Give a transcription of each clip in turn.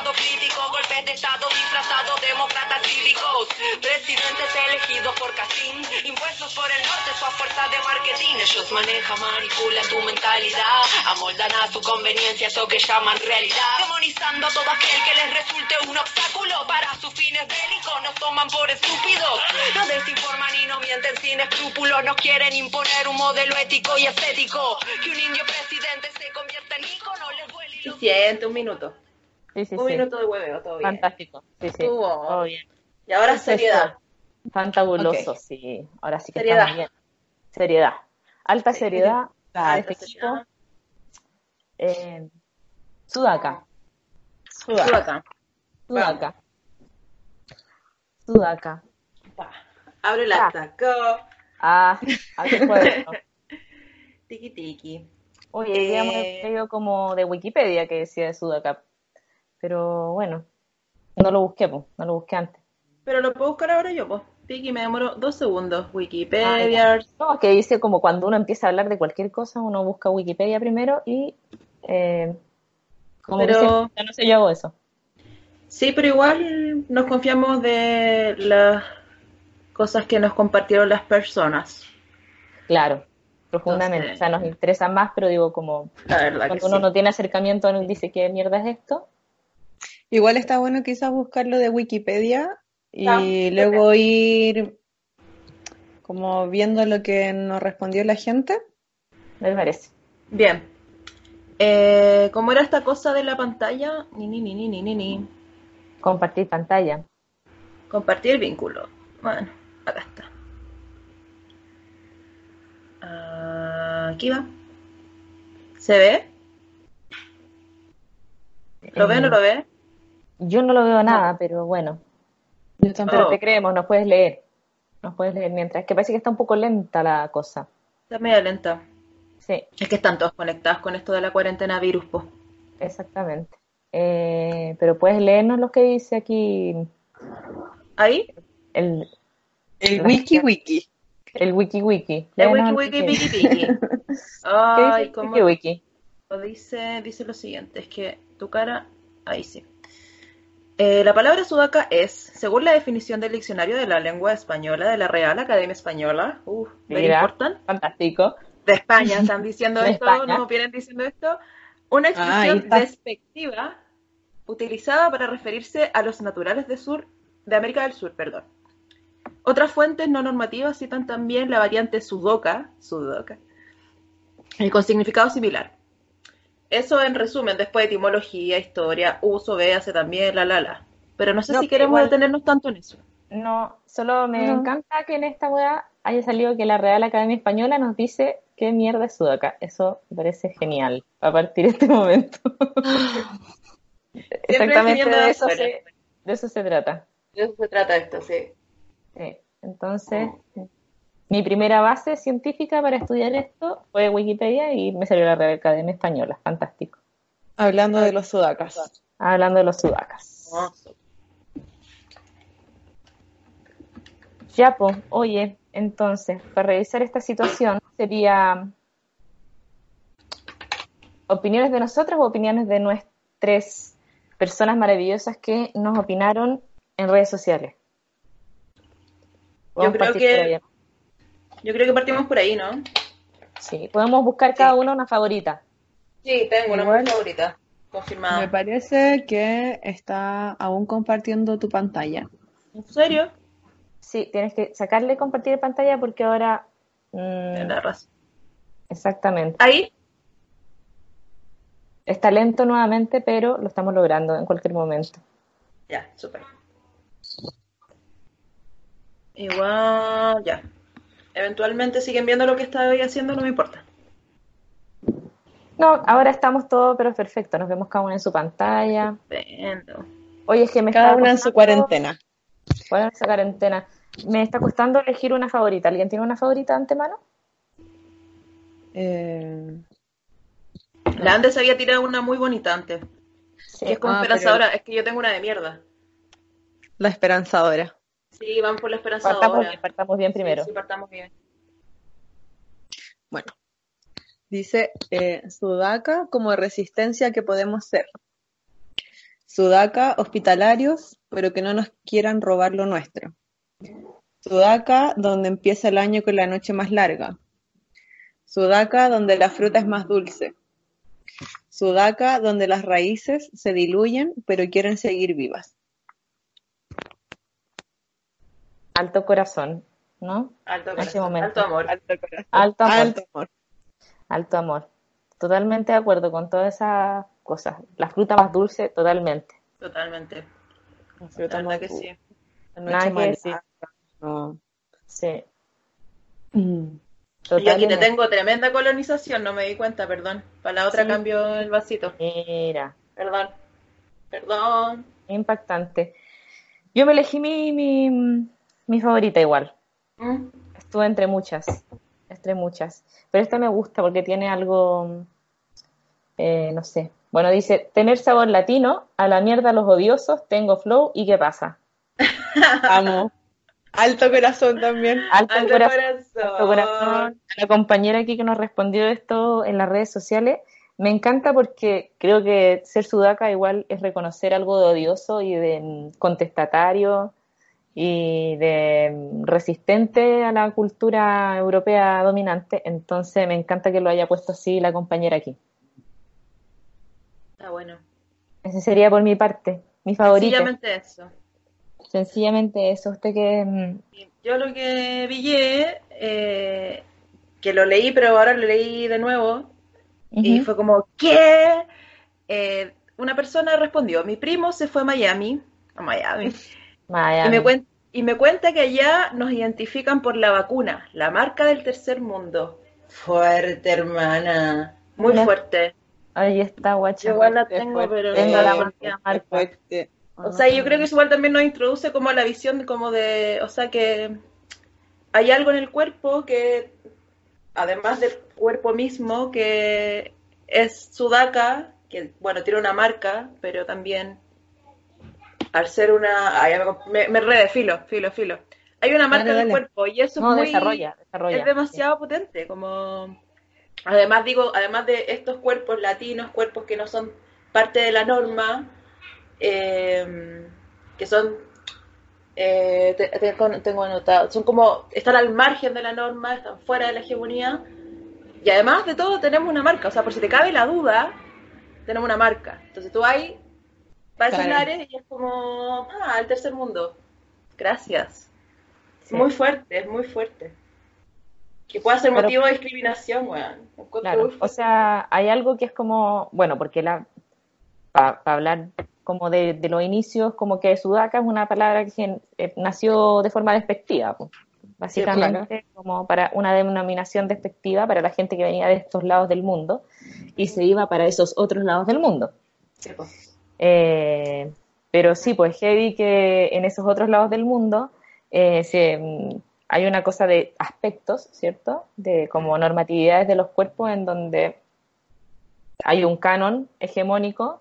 Estado crítico, golpes de estado disfrazados, demócratas cívicos. Presidentes elegidos por Casín, impuestos por el norte, su fuerza de marketing. Ellos manejan, manipulan tu mentalidad, amoldan a su conveniencia eso que llaman realidad. Demonizando a todo aquel que les resulte un obstáculo para sus fines bélicos, nos toman por estúpidos. No desinforman y no mienten sin escrúpulos, nos quieren imponer un modelo ético y estético. Que un indio presidente se convierta en ícono, les duele y Suficiente, un minuto. Sí, sí, Un sí. minuto de hueveo, todo bien. Fantástico. Sí, sí. Estuvo. Todo bien. Y ahora Es seriedad. eso. Fantabuloso, sí. Ahora sí que Seriedad. estamos bien. Seriedad. Alta seriedad. Alta de este seriedad. equipo. Eh, Sudaca. Sudaca. Sudaca. Sudaca. Pa. Abre el acta. Ah, hace cuadro. Tiki tiki. Oye, digamos, Eh. leído como de Wikipedia que decía de Sudaca. Pero bueno, no lo busqué, pues, no lo busqué antes. Pero lo puedo buscar ahora yo, pues. Tiki, me demoro dos segundos. Wikipedia. No, que dice como cuando uno empieza a hablar de cualquier cosa, uno busca Wikipedia primero y eh, como Pero- ya no sé, yo hago eso. Sí, pero igual nos confiamos de las cosas que nos compartieron las personas. Claro, profundamente. Entonces- O sea, nos interesa más, pero digo como La verdad que cuando sí. uno no tiene acercamiento, uno dice qué mierda es esto. Igual está bueno quizás buscarlo de Wikipedia y Ah, luego ir como viendo lo que nos respondió la gente. Me parece. Bien. Eh, ¿Cómo era esta cosa de la pantalla? Ni, ni, ni, ni, ni, ni, ni. Compartir pantalla. Compartir vínculo. Bueno, acá está. Ah, aquí va. ¿Se ve? ¿Lo ve o no lo ve? Yo no lo veo nada, pero bueno. Yo Pero te creemos, nos puedes leer. Nos puedes leer mientras. Que parece que está un poco lenta la cosa. Está media lenta. Sí, Es que están todos conectados con esto de la cuarentena virus, po. exactamente. Eh, pero puedes leernos lo que dice aquí ¿Ahí? el, El wiki wiki. el wiki wiki. El wiki, wiki, que- piki, piki. ¿Qué Ay, dice el wiki wiki? dice, dice lo siguiente, es que tu cara, ahí sí. Eh, la palabra sudaca es, según la definición del diccionario de la lengua española de la Real Academia Española, uh, Mira. important, Fantástico. de España están diciendo esto, España. no vienen diciendo esto, una expresión despectiva utilizada para referirse a los naturales de sur, de América del Sur, perdón. Otras fuentes no normativas citan también la variante sudoka, sudoka, y con significado similar. Eso en resumen, después etimología, historia, uso, véase también, la la la. Pero no sé No, si queremos igual- detenernos tanto en eso. No, solo me No. encanta que en esta weá haya salido que la Real Academia Española nos dice qué mierda es Sudaca. Eso me parece genial a partir de este momento. Exactamente definiendo de eso, se, de eso se trata. De eso se trata esto, sí. Sí. Entonces, mi primera base científica para estudiar esto fue Wikipedia y me salió la Real Academia Española. Fantástico. Hablando de los sudacas. Hablando de los sudacas. Hermoso. Ya, pues, oye, entonces, para revisar esta situación sería opiniones de nosotros o opiniones de nuestras personas maravillosas que nos opinaron en redes sociales. Podemos creo que-. Yo creo que partimos por ahí, ¿no? Sí, podemos buscar cada uno una favorita. Sí, tengo una Igual- favorita. Me Confirmada. parece que está aún compartiendo tu pantalla. ¿En serio? Sí, tienes que sacarle compartir pantalla porque ahora... mm, Tienes la razón. exactamente. Ahí. Está lento nuevamente, pero lo estamos logrando en cualquier momento. Ya, súper. Igual, ya. Eventualmente siguen viendo lo que estoy haciendo, no me importa. No, ahora estamos todos, pero perfecto. Nos vemos cada uno en su pantalla. Estupendo. Oye, es que me Cada está una en su cuarentena. Bueno, esa cuarentena. Me está costando elegir una favorita. ¿Alguien tiene una favorita de antemano? Eh, La Andes había tirado una muy bonita antes, Sí. que es como Ah, esperanzadora. Es que yo tengo una de mierda. la esperanzadora. Sí, van por la esperanzadora. Partamos bien, partamos bien primero. Sí, sí, partamos bien. Bueno, dice eh, Sudaca como resistencia que podemos ser. Sudaca hospitalarios, pero que no nos quieran robar lo nuestro. Sudaca donde empieza el año con la noche más larga. Sudaca donde la fruta es más dulce. Sudaca donde las raíces se diluyen, pero quieren seguir vivas. Alto corazón, ¿no? Alto, En ese corazón, momento. alto amor. Alto corazón. Alto amor. Alto amor. Alto amor. Totalmente de acuerdo con todas esas cosas. La fruta más dulce, totalmente. Totalmente. La La fruta verdad más que dulce. sí. La Nada noche que decir. No. Sí, Mm. Yo aquí te tengo tremenda colonización, no me di cuenta, perdón. Para la otra Sí. cambio el vasito. Mira, Perdón. Perdón. impactante. Yo me elegí mi, mi, mi favorita igual. Mm. Estuve entre muchas, entre muchas. Pero esta me gusta porque tiene algo, eh, no sé. Bueno, dice, tener sabor latino, a la mierda los odiosos, tengo flow y qué pasa. Amo. Alto corazón también. Alto, Alto corazón, corazón. alto corazón. A la compañera aquí que nos respondió esto en las redes sociales, me encanta porque creo que ser sudaca igual es reconocer algo de odioso y de mm, contestatario y de mm, resistente a la cultura europea dominante. Entonces me encanta que lo haya puesto así la compañera aquí. Está bueno. Ese sería por mi parte, mi favorito. Sencillamente eso. Sencillamente eso. Usted que mm, Yo lo que pillé, eh, que lo leí, pero ahora lo leí de nuevo, y fue como, ¿qué? Eh, una persona respondió, mi primo se fue a Miami, a Miami, y me, cuen- y me cuenta que allá nos identifican por la vacuna, la marca del tercer mundo. Fuerte, hermana, muy fuerte. Ahí está, guacha. Yo igual la tengo, fuerte, pero... Tengo la marca, marca. fuerte. O sea, yo creo que eso igual también nos introduce como a la visión de como de, o sea, que hay algo en el cuerpo que, además del cuerpo mismo, que es sudaca, que bueno, tiene una marca, pero también al ser una, me, me enredé, filo, filo. Hay una marca Dale, dale. cuerpo y eso No, es muy, desarrolla, desarrolla. es demasiado potente, como además digo, además de estos cuerpos latinos, cuerpos que no son parte de la norma, eh, que son eh, te- tengo, tengo anotado, son como están al margen de la norma, están fuera de la hegemonía y además de todo tenemos una marca, o sea, por si te cabe la duda, tenemos una marca. Entonces tú ahí vas a esos Claro. lares y es como, ah, el tercer mundo. Gracias. Sí. Muy fuerte, es muy fuerte. Que pueda ser Pero- motivo de discriminación, weón. Claro, o sea, hay algo que es como, bueno, porque la para hablar como de, de los inicios, como que sudaca es una palabra que eh, nació de forma despectiva, pues. básicamente como para una denominación despectiva para la gente que venía de estos lados del mundo y se iba para esos otros lados del mundo. Sí, pues. Eh, pero sí, pues heavy que en esos otros lados del mundo eh, se, mm, hay una cosa de aspectos, ¿cierto? De como normatividades de los cuerpos en donde hay un canon hegemónico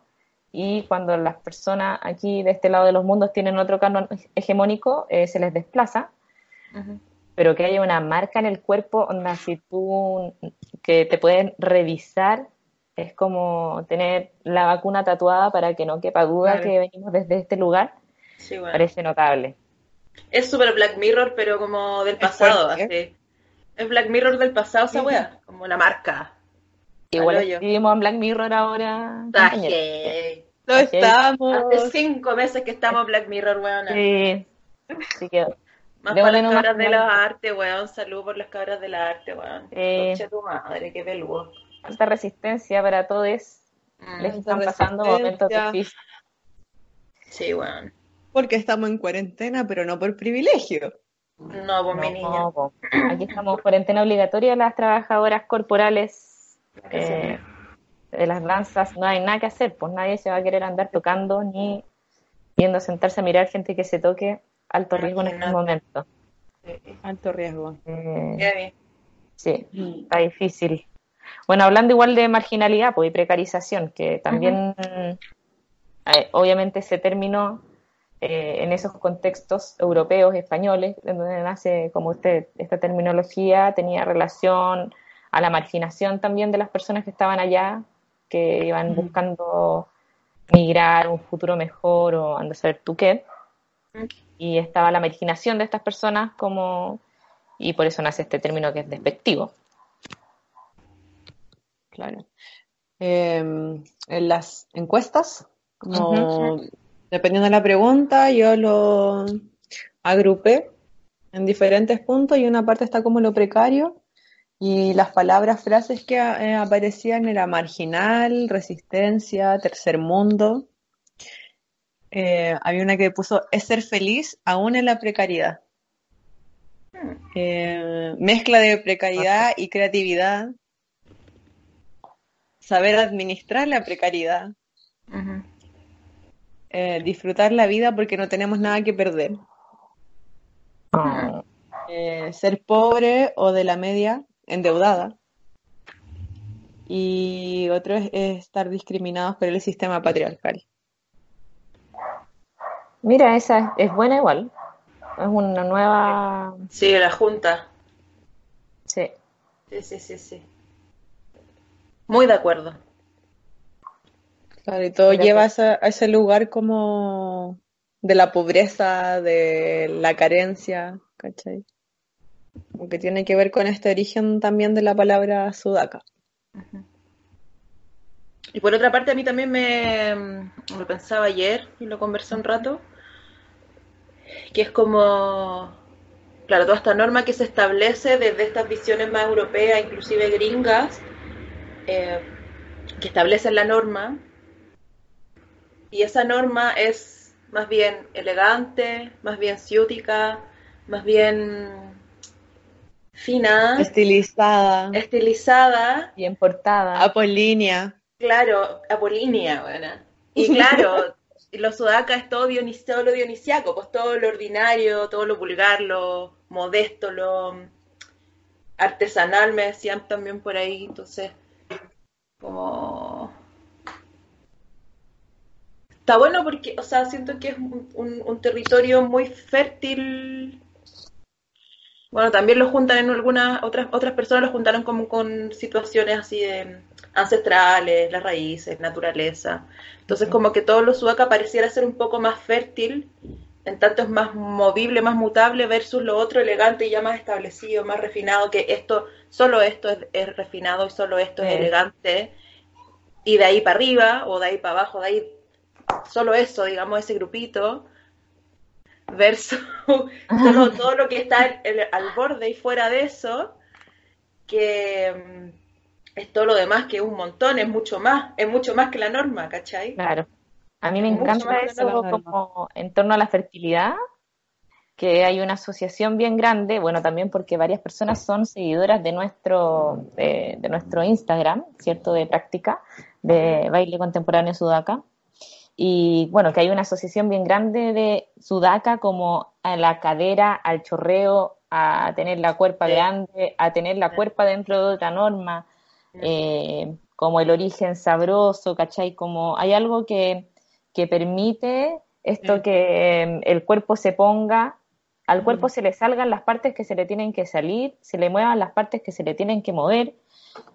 y cuando las personas aquí de este lado de los mundos tienen otro canon hegemónico, eh, se les desplaza, pero que haya una marca en el cuerpo, si tú, que te pueden revisar, es como tener la vacuna tatuada para que no quepa duda Claro. que venimos desde este lugar, Sí, bueno. parece notable. Es super Black Mirror, pero como del pasado, fuerte, así. Es Black Mirror del pasado esa wea, como la marca. Igual vivimos en Black Mirror ahora. Lo estamos. Hace cinco meses que estamos en Black Mirror, weón. Sí, sí quedó. Más para las cabras de la arte, weón. Salud por las cabras de la arte, weón. Concha tu madre, qué peludo. Alta resistencia para todos. Mm, Les están pasando momentos difíciles. Sí, weón. Porque estamos en cuarentena, pero no por privilegio. No, mi niña. No, po. Aquí estamos cuarentena obligatoria las trabajadoras corporales eh, de las danzas. No hay nada que hacer, pues nadie se va a querer andar tocando ni viendo a sentarse a mirar gente que se toque. Alto riesgo en este momento. Alto riesgo. Eh, sí, está difícil. Bueno, hablando igual de marginalidad pues, y precarización, que también, eh, obviamente, ese término eh, en esos contextos europeos, españoles, en donde nace como usted, esta terminología, tenía relación a la marginación también de las personas que estaban allá, que iban buscando migrar un futuro mejor o ando a saber tú qué. Y estaba la marginación de estas personas como, y por eso nace este término que es despectivo. Claro. Eh, en las encuestas, como dependiendo de la pregunta, yo lo agrupé en diferentes puntos y una parte está como lo precario y las palabras, frases que eh, aparecían era marginal, resistencia, tercer mundo. Eh, había una que puso es ser feliz aún en la precariedad. Eh, mezcla de precariedad y creatividad. Saber administrar la precariedad. Eh, disfrutar la vida porque no tenemos nada que perder. Ah, Eh, ser pobre o de la media, endeudada. Y otro es, es estar discriminados por el sistema patriarcal. Mira, esa es, es buena igual. Es una nueva... Sí, la junta. Sí. Sí, sí, sí, sí. Muy de acuerdo. Claro, y todo lleva a ese, a ese lugar como de la pobreza, de la carencia, ¿cachai? Como que tiene que ver con este origen también de la palabra sudaca. Y por otra parte, a mí también me lo pensaba ayer y lo conversé un rato, que es como, claro, toda esta norma que se establece desde estas visiones más europeas, inclusive gringas, eh, que establecen la norma, y esa norma es más bien elegante, más bien ciútica, más bien fina, Estilizada, estilizada, Bien portada. apolínea. Claro, apolínea, buena. Y claro, los sudaca es todo, dionis todo lo dionisiaco, pues todo lo ordinario, todo lo vulgar, lo modesto, lo artesanal, me decían también por ahí. Entonces, como... Está bueno porque, o sea, siento que es un, un- un territorio muy fértil. Bueno, también lo juntan en algunas, otras, otras personas lo juntaron como con situaciones así de ancestrales, las raíces, naturaleza. Entonces, como que todo lo sudaca pareciera ser un poco más fértil, en tanto es más movible, más mutable, versus lo otro elegante y ya más establecido, más refinado, que esto, solo esto es, es refinado y solo esto es Sí. elegante. Y de ahí para arriba, o de ahí para abajo, de ahí solo eso, digamos, ese grupito, versus todo, todo lo que está el- al borde y fuera de eso, que mm, es todo lo demás, que es un montón, es mucho más, es mucho más que la norma, ¿cachai? Claro. A mí me encanta eso como en torno a la fertilidad, que hay una asociación bien grande, bueno, también porque varias personas son seguidoras de nuestro, de, de nuestro Instagram, ¿cierto? De práctica de baile contemporáneo sudaca. Y bueno, que hay una asociación bien grande de sudaca como a la cadera, al chorreo, a tener la cuerpa Sí. grande, a tener la cuerpa dentro de otra norma, eh, como el origen sabroso, ¿cachai? Como hay algo que, que permite esto Sí. que eh, el cuerpo se ponga, al cuerpo Mm. se le salgan las partes que se le tienen que salir, se le muevan las partes que se le tienen que mover,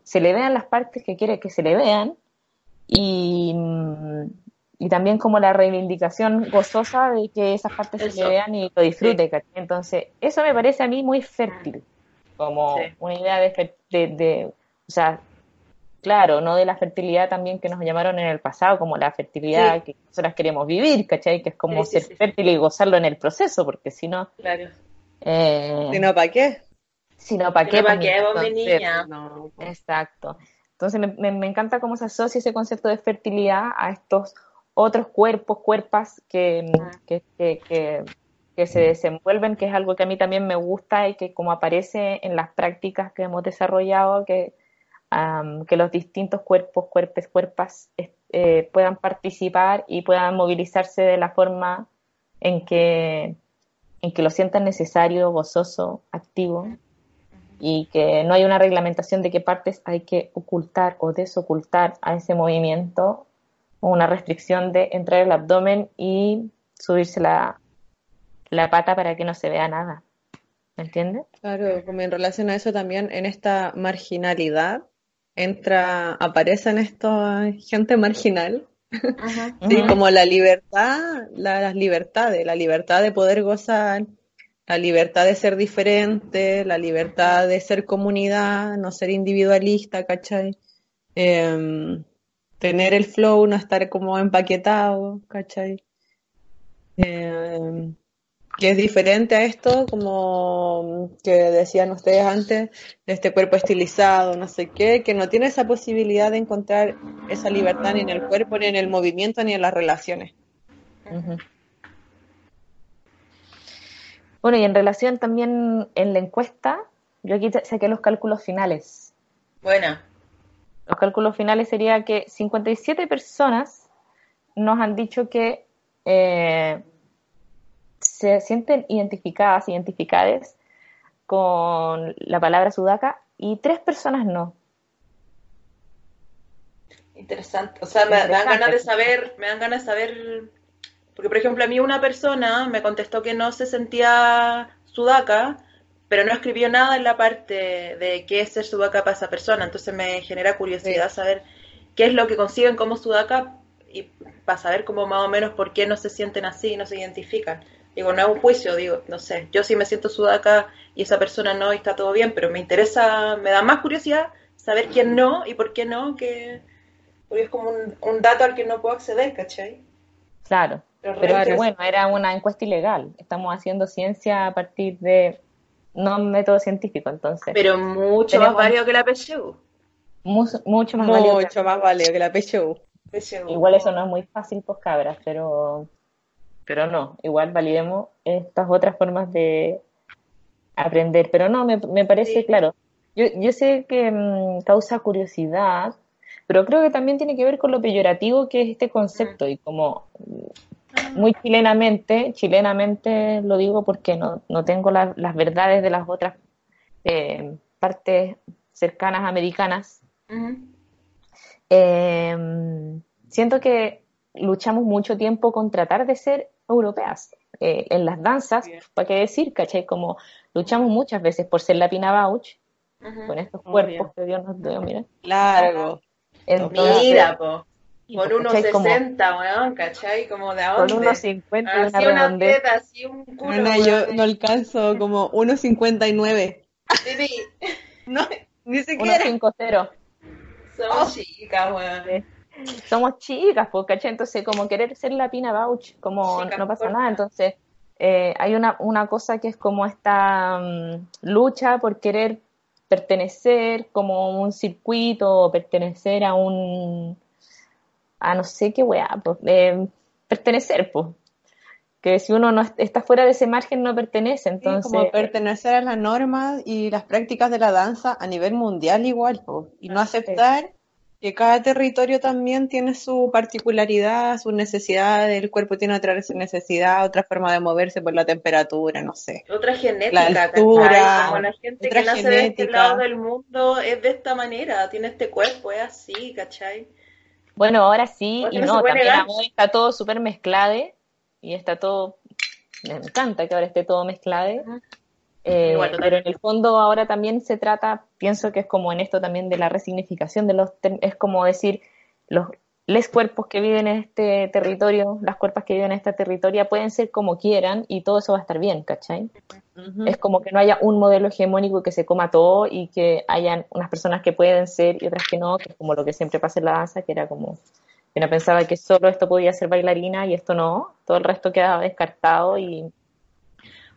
se le vean las partes que quiere que se le vean y, mm, y también como la reivindicación gozosa de que esas partes se Eso. le vean y lo disfrute. ¿cachai? Entonces, eso me parece a mí muy fértil, como Sí. una idea de, de, de- o sea, claro, no de la fertilidad también que nos llamaron en el pasado, como la fertilidad Sí. que nosotras queremos vivir, ¿cachai? Que es como Sí, sí, ser sí, sí. fértil y gozarlo en el proceso, porque si no, Claro. eh, Si no, ¿para qué? si no, ¿para qué? no, ¿pa' Pues, qué, vos, mi niña? No. Exacto. Entonces me, me- me encanta cómo se asocia ese concepto de fertilidad a estos otros cuerpos, cuerpas que, Ah. que, que- que que se desenvuelven, que es algo que a mí también me gusta y que como aparece en las prácticas que hemos desarrollado, que, am, que los distintos cuerpos, cuerpos, cuerpas eh, puedan participar y puedan movilizarse de la forma en que, en que lo sientan necesario, gozoso, activo y que no hay una reglamentación de qué partes hay que ocultar o desocultar a ese movimiento o una restricción de entrar el abdomen y subirse la, la pata para que no se vea nada. ¿Me entiendes? Claro, en relación a eso también, en esta marginalidad entra, aparecen esta gente marginal, sí, Ujú. como la libertad, la- las libertades, la libertad de poder gozar, la libertad de ser diferente, la libertad de ser comunidad, no ser individualista, ¿cachai? Em, tener el flow, no estar como empaquetado, ¿cachai? Em, que es diferente a esto, como que decían ustedes antes, de este cuerpo estilizado, no sé qué, que no tiene esa posibilidad de encontrar esa libertad ni en el cuerpo, ni en el movimiento, ni en las relaciones. Bueno, y en relación también en la encuesta, yo aquí saqué los cálculos finales. Buena. Los cálculos finales sería que 57 personas nos han dicho que eh, se sienten identificadas, identificadas con la palabra sudaca y tres personas no. Interesante. O sea, me, me dan ganas de saber, me dan ganas de saber, porque por ejemplo a mí una persona me contestó que no se sentía sudaca, pero no escribió nada en la parte de qué es ser sudaca para esa persona. Entonces me genera curiosidad saber qué es lo que consiguen como sudaca y para saber cómo más o menos por qué no se sienten así, no se identifican. Digo, no es un juicio, digo, no sé, yo sí me siento sudaca y esa persona no y está todo bien, pero me interesa, me da más curiosidad saber quién no y por qué no, que porque es como un, un dato al que no puedo acceder, ¿cachai? Claro, Pero bueno, era una encuesta ilegal. Estamos haciendo ciencia a partir de no método científico, entonces Pero mucho más válido que la PSU. mu- mucho más válido Mucho más válido que la PSU. PSU. Igual eso no es muy fácil, pues cabras, pero, pero no, igual validemos estas otras formas de aprender. Pero no, me, me parece Sí. claro. Yo, yo sé que mm, causa curiosidad, pero creo que también tiene que ver con lo peyorativo que es este concepto y como mm, muy chilenamente, chilenamente lo digo porque no, no tengo la- las verdades de las otras eh, partes cercanas americanas. Eh, siento que luchamos mucho tiempo con tratar de ser europeas. Eh, en las danzas, ¿para qué decir? ¿Cachai? Como luchamos muchas veces por ser la Pina Bauch, con estos Obvio. cuerpos que Dios nos dio, mira. Largo. Entonces, Mira, po. sí, pues, unos ¿cachai? Como 60, weón, ¿cachai? Como de a con dónde. unos 50 y una Así una teta, así un culo, yo no alcanzo como 1.59. Baby, No, ni siquiera. 5-0. somos chicas, weón. Somos chicas, pues, ¿cachai? Entonces, como querer ser la Pina Bauch, como Chica, no pasa nada. Entonces, eh, hay una, una cosa que es como esta mm, lucha por querer pertenecer como un circuito, o pertenecer a un, a no sé qué weá, pues, eh, pertenecer, pues. Que si uno no est- está fuera de ese margen no pertenece, Sí, entonces, como pertenecer a las normas y las prácticas de la danza a nivel mundial igual, po, y no aceptar que cada territorio también tiene su particularidad, su necesidad, el cuerpo tiene otra necesidad, otra forma de moverse por la temperatura, no sé. Otra genética, La altura. Como la gente otra que nace de este lado del mundo es de esta manera, tiene este cuerpo, es así, ¿cachai? Bueno, ahora sí y no también ahora está todo súper mezclado y está todo, me encanta que ahora esté todo mezclado. Eh, pero en el fondo ahora también se trata, pienso que es como en esto también de la resignificación de los, es como decir, los les cuerpos que viven en este territorio, las cuerpas que viven en esta territoria pueden ser como quieran y todo eso va a estar bien, ¿cachai? Es como que no haya un modelo hegemónico que se coma todo y que hayan unas personas que pueden ser y otras que no, que es como lo que siempre pasa en la danza, que era como, que uno pensaba que solo esto podía ser bailarina y esto no, todo el resto quedaba descartado y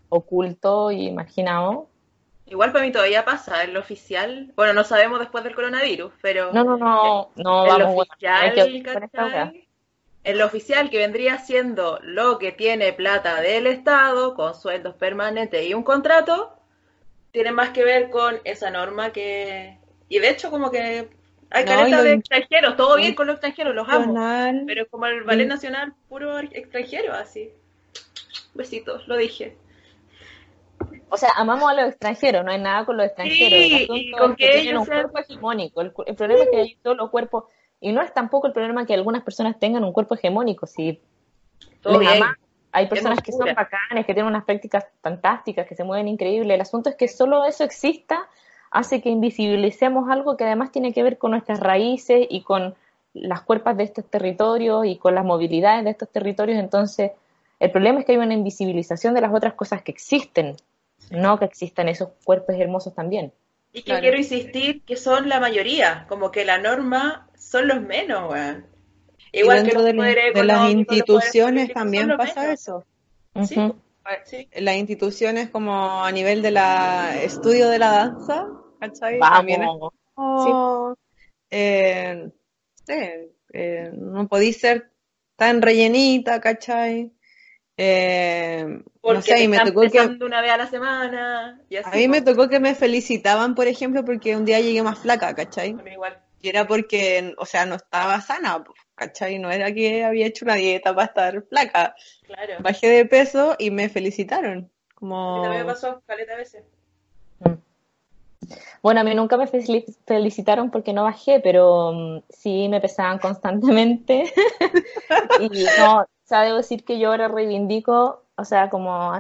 oculto y marginado. Igual para mí todavía pasa, en lo oficial, bueno, no sabemos después del coronavirus, pero No, no, no, no, en lo vamos, bueno, hay oficial, lo oficial, que vendría siendo lo que tiene plata del Estado, con sueldos permanentes y un contrato, tiene más que ver con esa norma que... Y de hecho, como que hay No, lo de extranjeros, todo bien con los extranjeros, los amo. Nacional. Pero como el ballet nacional, puro extranjero, así. Besitos, lo dije. O sea, amamos a los extranjeros, no hay nada con los extranjeros. Sí, y con es que tienen ellos un sean- cuerpo hegemónico. El, problema es que hay todos los cuerpos, y no es tampoco el problema que algunas personas tengan un cuerpo hegemónico. Si Todo les bien. amamos, hay personas que son bacanes, que tienen unas prácticas fantásticas, que se mueven increíble. El asunto es que solo eso exista hace que invisibilicemos algo que además tiene que ver con nuestras raíces y con las cuerpas de estos territorios y con las movilidades de estos territorios. Entonces, el problema es que hay una invisibilización de las otras cosas que existen, no que existan esos cuerpos hermosos también. Y que Claro. quiero insistir que son la mayoría, como que la norma son los menos, weón. Igual que los de, la- poderes de las poderes instituciones también pasa menos. eso. Sí, Ujú. sí. Las instituciones como a nivel de la estudio de la danza, ¿cachai? También es como, eh, eh, no podéis ser tan rellenita, ¿cachai? Eh, Porque no sé, te y me tocó que, una vez a la semana. Y así, a mí me tocó que me felicitaban, por ejemplo, porque un día llegué más flaca, ¿cachai? Bueno, igual. Y era porque, o sea, no estaba sana, ¿cachai? No era que había hecho una dieta para estar flaca. Claro. Bajé de peso y me felicitaron. Como, también me pasó caleta veces. Bueno, a mí nunca me fel- felicitaron porque no bajé, pero mm, sí me pesaban constantemente. y no, o sea, debo decir que yo ahora reivindico, o sea, como,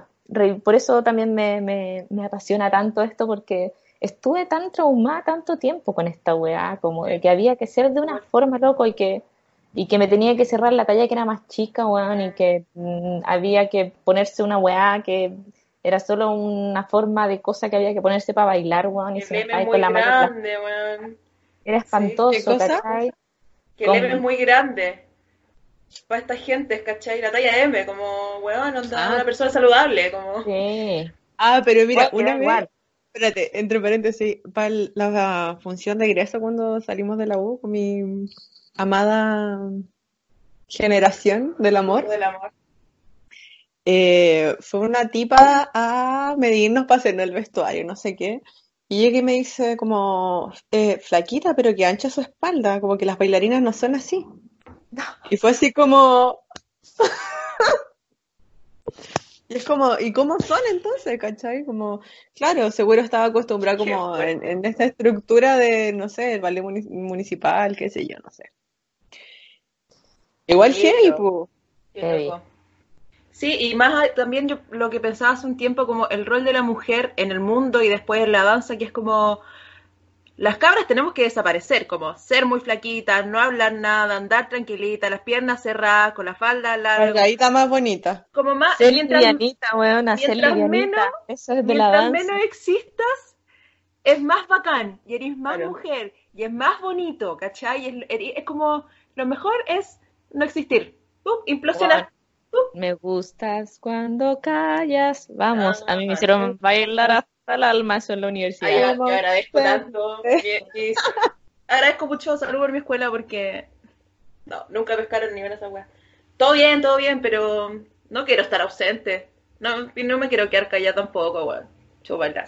por eso también me, me, me apasiona tanto esto, porque estuve tan traumada tanto tiempo con esta weá, como de que había que ser de una forma loco y que, y que me tenía que cerrar la talla que era más chica, weón, y que mm, había que ponerse una weá que era solo una forma de cosa que había que ponerse para bailar, weón, y se me con la mano grande, weón. Era ¿Qué espantoso, cosa? ¿cachai? Que el. M es muy grande. Para esta gente, ¿cachai? La talla M, como, weón, onda, Ah. una persona saludable, como. Sí. ah, pero mira, Bueno, una vez, igual. espérate, entre paréntesis, para la función de egreso cuando salimos de la U con mi amada generación del amor, Del amor. eh, fue una tipa a medirnos para hacernos el vestuario, no sé qué. Y ella que me dice como, eh, flaquita, pero que ancha su espalda, como que las bailarinas no son así. Y fue así como... Y es como, ¿y cómo son entonces, cachai? Como, claro, seguro estaba acostumbrada como en, en esta estructura de, no sé, el ballet muni- municipal, qué sé yo, no sé. Igual Sí, heavy, pu. Sí, y más también yo lo que pensaba hace un tiempo como el rol de la mujer en el mundo y después en la danza, que es como las cabras tenemos que desaparecer, como ser muy flaquitas, no hablar nada, andar tranquilita, las piernas cerradas, con la falda larga, Cargadita más bonita. como más, Ser mientras, livianita, ser mientras menos- Eso es de la mientras danza. menos existas, es más bacán, y eres más Claro. mujer, y es más bonito, ¿cachai? Y Es, como, lo mejor es no existir, ¡Pum! implosionar. Me gustas cuando callas. Vamos, a mí me hicieron bailar hasta el alma eso en la Ay, universidad. yo, yo agradezco tanto. y- y- agradezco mucho salud por mi escuela porque no, nunca pescaron ni una esa weá. Todo bien, todo bien, pero no quiero estar ausente. No, y no me quiero quedar callada tampoco, weón. Chúpala.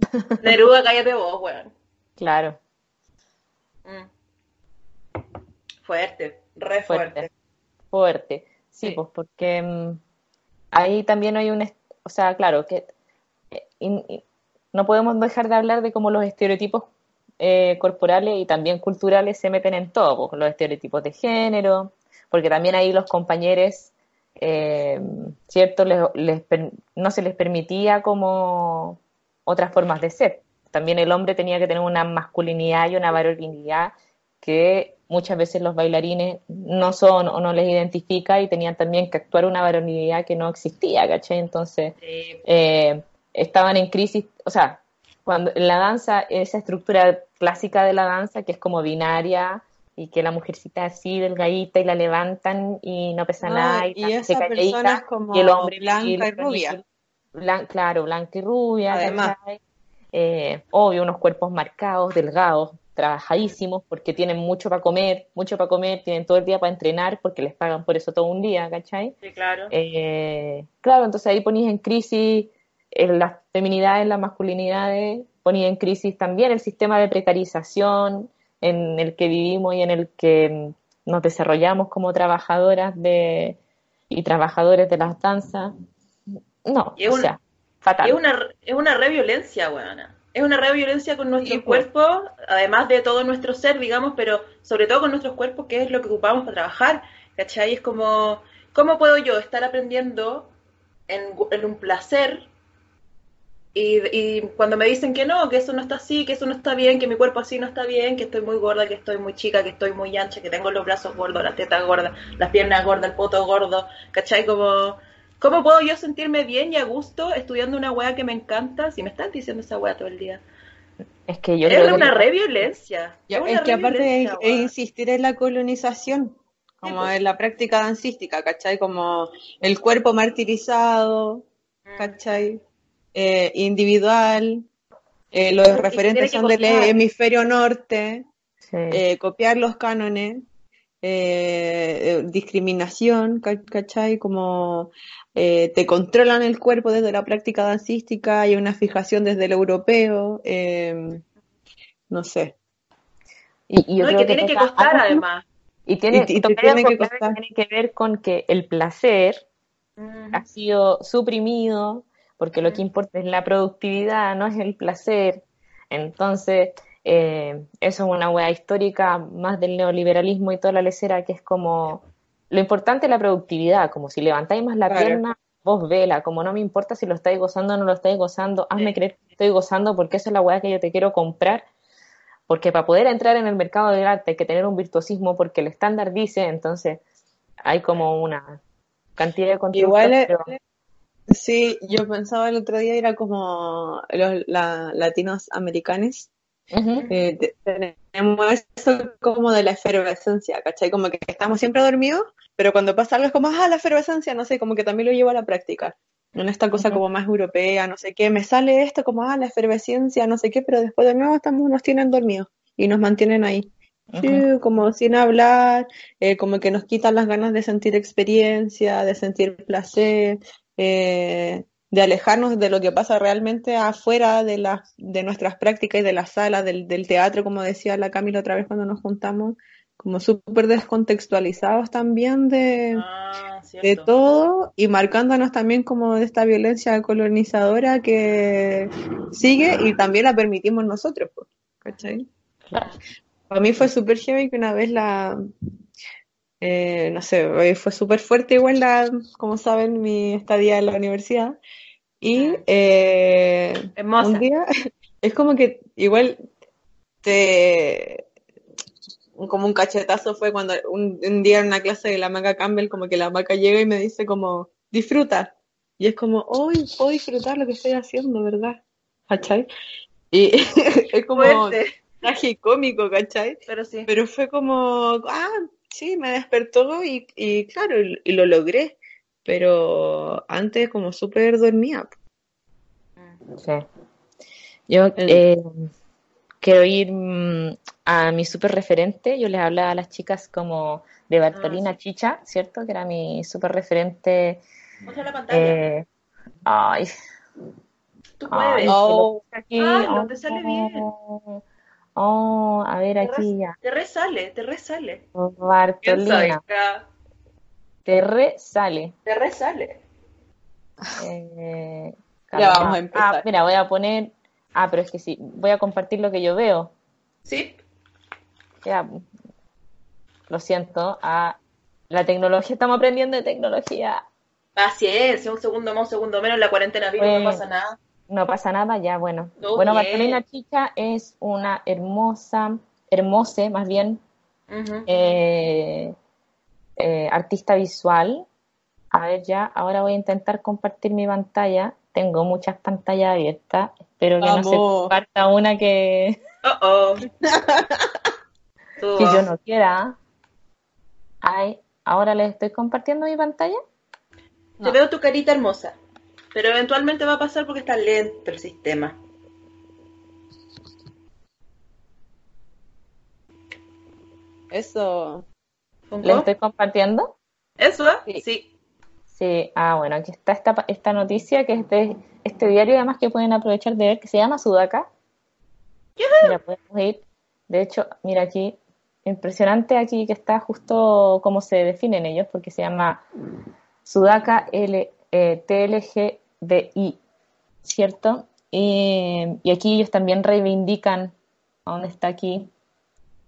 Neruda, cállate vos, weón. Claro, Mm. Fuerte, re fuerte. fuerte. Fuerte. Sí, Sí. pues porque mm, ahí también hay un, o sea, claro, que y- y no podemos dejar de hablar de cómo los estereotipos eh, corporales y también culturales se meten en todo, pues, los estereotipos de género, porque también ahí los compañeros, eh, ¿cierto? Les, les no se les permitía como otras formas de ser. También el hombre tenía que tener una masculinidad y una varonilidad que muchas veces los bailarines no son o no les identifica y tenían también que actuar una varonilidad que no existía, ¿cachai? Entonces, eh, estaban en crisis, o sea, cuando en la danza, esa estructura clásica de la danza que es como binaria y que la mujercita así delgadita y la levantan y no pesa No, nada y y, esa persona es como y el hombre blanca y rubia. blan- claro, blanca y rubia, Además. ¿cachai? Eh, obvio, unos cuerpos marcados, delgados, trabajadísimos porque tienen mucho para comer, mucho para comer, tienen todo el día para entrenar porque les pagan por eso todo un día, ¿cachai? Sí, claro. Eh, claro, entonces ahí ponís en crisis en las feminidades, las masculinidades, ponía en crisis también el sistema de precarización en el que vivimos y en el que nos desarrollamos como trabajadoras de, y trabajadores de las danzas. No, Y es o una- sea, fatal. Es una, es una re violencia, weona. Es una re violencia con nuestros Sí, pues. cuerpos, además de todo nuestro ser, digamos, pero sobre todo con nuestros cuerpos, que es lo que ocupamos para trabajar. ¿Cachai? Es como, ¿cómo puedo yo estar aprendiendo en, en un placer? Y, y cuando me dicen que no, que eso no está así, que eso no está bien, que mi cuerpo así no está bien, que estoy muy gorda, que estoy muy chica, que estoy muy ancha, que tengo los brazos gordos, las tetas gordas, las piernas gordas, el poto gordo, ¿cachai? Como, ¿cómo puedo yo sentirme bien y a gusto estudiando una wea que me encanta si me están diciendo esa wea todo el día? Es que yo es creo que una re violencia. Una es que re aparte es, es insistir en la colonización, como pues. en la práctica dancística, ¿cachai? Como el cuerpo martirizado, Mm. ¿cachai? Eh, individual, eh, los referentes son del hemisferio norte, Sí. eh, copiar los cánones, discriminación, ca- ¿cachai? Como eh, te controlan el cuerpo desde la práctica dancística, hay una fijación desde el europeo, eh, no sé. y, y yo No, y creo que tiene que costar algo- además. Y tiene, Y- y te tocar tiene algo que clave costar. tiene que ver con que el placer Mm. ha sido suprimido, porque lo que importa es la productividad, no es el placer. Entonces, eh, eso es una hueá histórica más del neoliberalismo y toda la lecera, que es como lo importante es la productividad, como si levantáis más la Claro. pierna, vos vela, como no me importa si lo estáis gozando o no lo estáis gozando, hazme creer que estoy gozando porque esa es la hueá que yo te quiero comprar. Porque para poder entrar en el mercado del arte hay que tener un virtuosismo porque el estándar dice, entonces hay como una cantidad de Igual, pero- sí, yo pensaba el otro día, era como los la- latinos americanos, eh, te- tenemos eso como de la efervescencia, ¿cachai? Como que estamos siempre dormidos, pero cuando pasa algo es como, ah, la efervescencia, no sé, como que también lo llevo a la práctica. En esta cosa como más europea, no sé qué, me sale esto como, ah, la efervescencia, no sé qué, pero después de nuevo estamos, nos tienen dormidos y nos mantienen ahí. Sí, como sin hablar, eh, como que nos quitan las ganas de sentir experiencia, de sentir placer, eh, de alejarnos de lo que pasa realmente afuera de las, de nuestras prácticas y de la sala, del, del teatro, como decía la Camila otra vez cuando nos juntamos, como súper descontextualizados también de, Ah, de todo y marcándonos también como de esta violencia colonizadora que sigue y también la permitimos nosotros, ¿cachai? Para mí fue súper heavy que una vez la, eh, no sé, fue súper fuerte igual la, como saben, mi estadía en la universidad. Y eh, Hermosa. un día, es como que igual te, como un cachetazo fue cuando un, un día en una clase de la Maca Campbell, como que la Maca llega y me dice como, disfruta. Y es como, hoy puedo disfrutar lo que estoy haciendo, ¿verdad? ¿Cachai? Y es como tragicómico, ¿cachai? pero sí. Pero fue como, ah, sí, me despertó y, y claro, y, y lo logré. Pero antes como súper dormía. Sí. Yo eh, quiero ir mm, a mi super referente. Yo les hablaba a las chicas como de Bartolina Ah, Chicha, ¿cierto? Que era mi super referente. Muestra la pantalla. eh, ay, Tú ay, puedes. lo Oh. aquí. Ah, no te sale bien. Oh, oh, a ver Te, aquí res- ya. te resale, te resale. Bartolina, te resale. Te resale. Eh, Ya vamos a empezar. Ah, mira, voy a poner. Ah, pero es que sí, voy a compartir lo que yo veo. Sí. Ya, lo siento, a la tecnología, estamos aprendiendo de tecnología. Paciencia, un segundo más, un segundo menos, la cuarentena vino, Bueno. no pasa nada. No pasa nada, ya, bueno. Bueno, bien. Bartolina Chicha es una hermosa, hermose más bien, eh, eh, artista visual. A ver, ya, ahora voy a intentar compartir mi pantalla. Tengo muchas pantallas abiertas. Espero que no se comparta una que, Oh, oh. Que yo no quiera. Ay, ahora les estoy compartiendo mi pantalla. Te veo tu carita hermosa. Pero eventualmente va a pasar porque está lento el sistema. Eso. ¿Les estoy compartiendo? ¿Eso? Sí. Sí. Sí, ah, bueno, aquí está esta, esta noticia que es de este diario, además que pueden aprovechar de ver, que se llama Sudaca. Mira, podemos ir. De hecho, mira aquí, impresionante aquí que está justo cómo se definen ellos, porque se llama Sudaca L, eh, TLGBI, ¿cierto? Y, aquí ellos también reivindican, ¿a ¿dónde está aquí?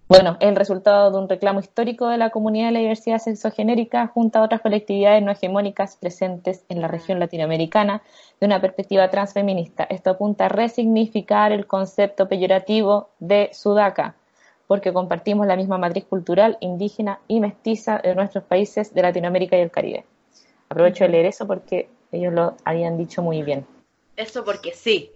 Bueno, el resultado de un reclamo histórico de la comunidad de la diversidad sexogenérica junto a otras colectividades no hegemónicas presentes en la región latinoamericana de una perspectiva transfeminista. Esto apunta a resignificar el concepto peyorativo de sudaca, porque compartimos la misma matriz cultural indígena y mestiza de nuestros países de Latinoamérica y el Caribe. Aprovecho de leer eso porque ellos lo habían dicho muy bien. Eso porque sí.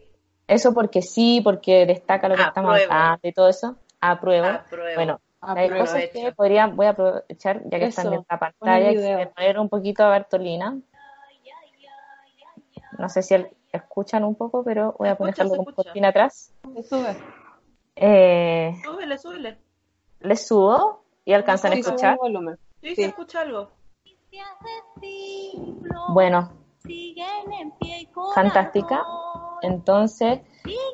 Eso porque sí, porque destaca lo que estamos Apruebo. hablando y todo eso. Apruebo. Apruebo. Bueno, hay Apruebo. cosas que podrían, voy a aprovechar, ya que están Eso, en la pantalla, y video. de poner un poquito a Bartolina. No sé si el- escuchan un poco, pero voy a poner escucha, algo con cortina atrás. Sube. Eh, Súbele, súbele. les subo y alcanzan a escuchar. Sí. se escucha algo. Bueno, fantástica. Entonces,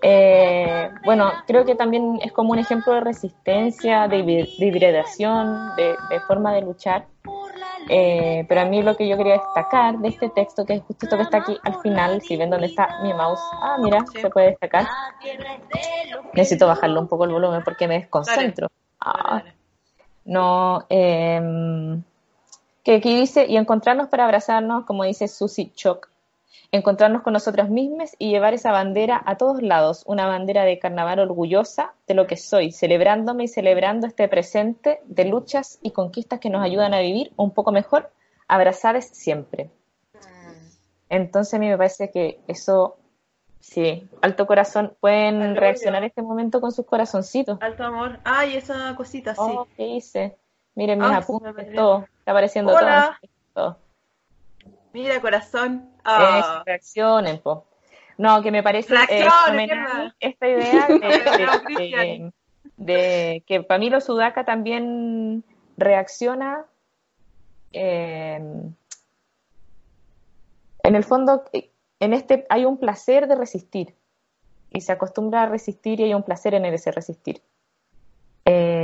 eh, bueno, creo que también es como un ejemplo de resistencia, de, hibridación, de, de forma de luchar. Eh, pero a mí lo que yo quería destacar de este texto, que es justo esto que está aquí al final, si ven dónde está mi mouse, ah, mira, Sí. se puede destacar. Necesito bajarlo un poco el volumen porque me desconcentro. Ah, no, eh, que aquí dice, y encontrarnos para abrazarnos, como dice Susie Choc, encontrarnos con nosotras mismas y llevar esa bandera a todos lados, una bandera de carnaval orgullosa de lo que soy, celebrándome y celebrando este presente de luchas y conquistas que nos ayudan a vivir un poco mejor, abrazadas siempre. Entonces a mí me parece que eso, sí, alto corazón, pueden Alto reaccionar este momento con sus corazoncitos. Alto amor. Ay, esa cosita, sí. Oh, ¿qué hice? Miren mis Ah, apuntes, todo. Está apareciendo Hola. todo. Mira, corazón. Es, Ah. reaccionen, po. No, que me parece eh, esta idea de, de- que para mí los sudaca también reacciona eh, en el fondo en este hay un placer de resistir y se acostumbra a resistir y hay un placer en ese resistir. Eh,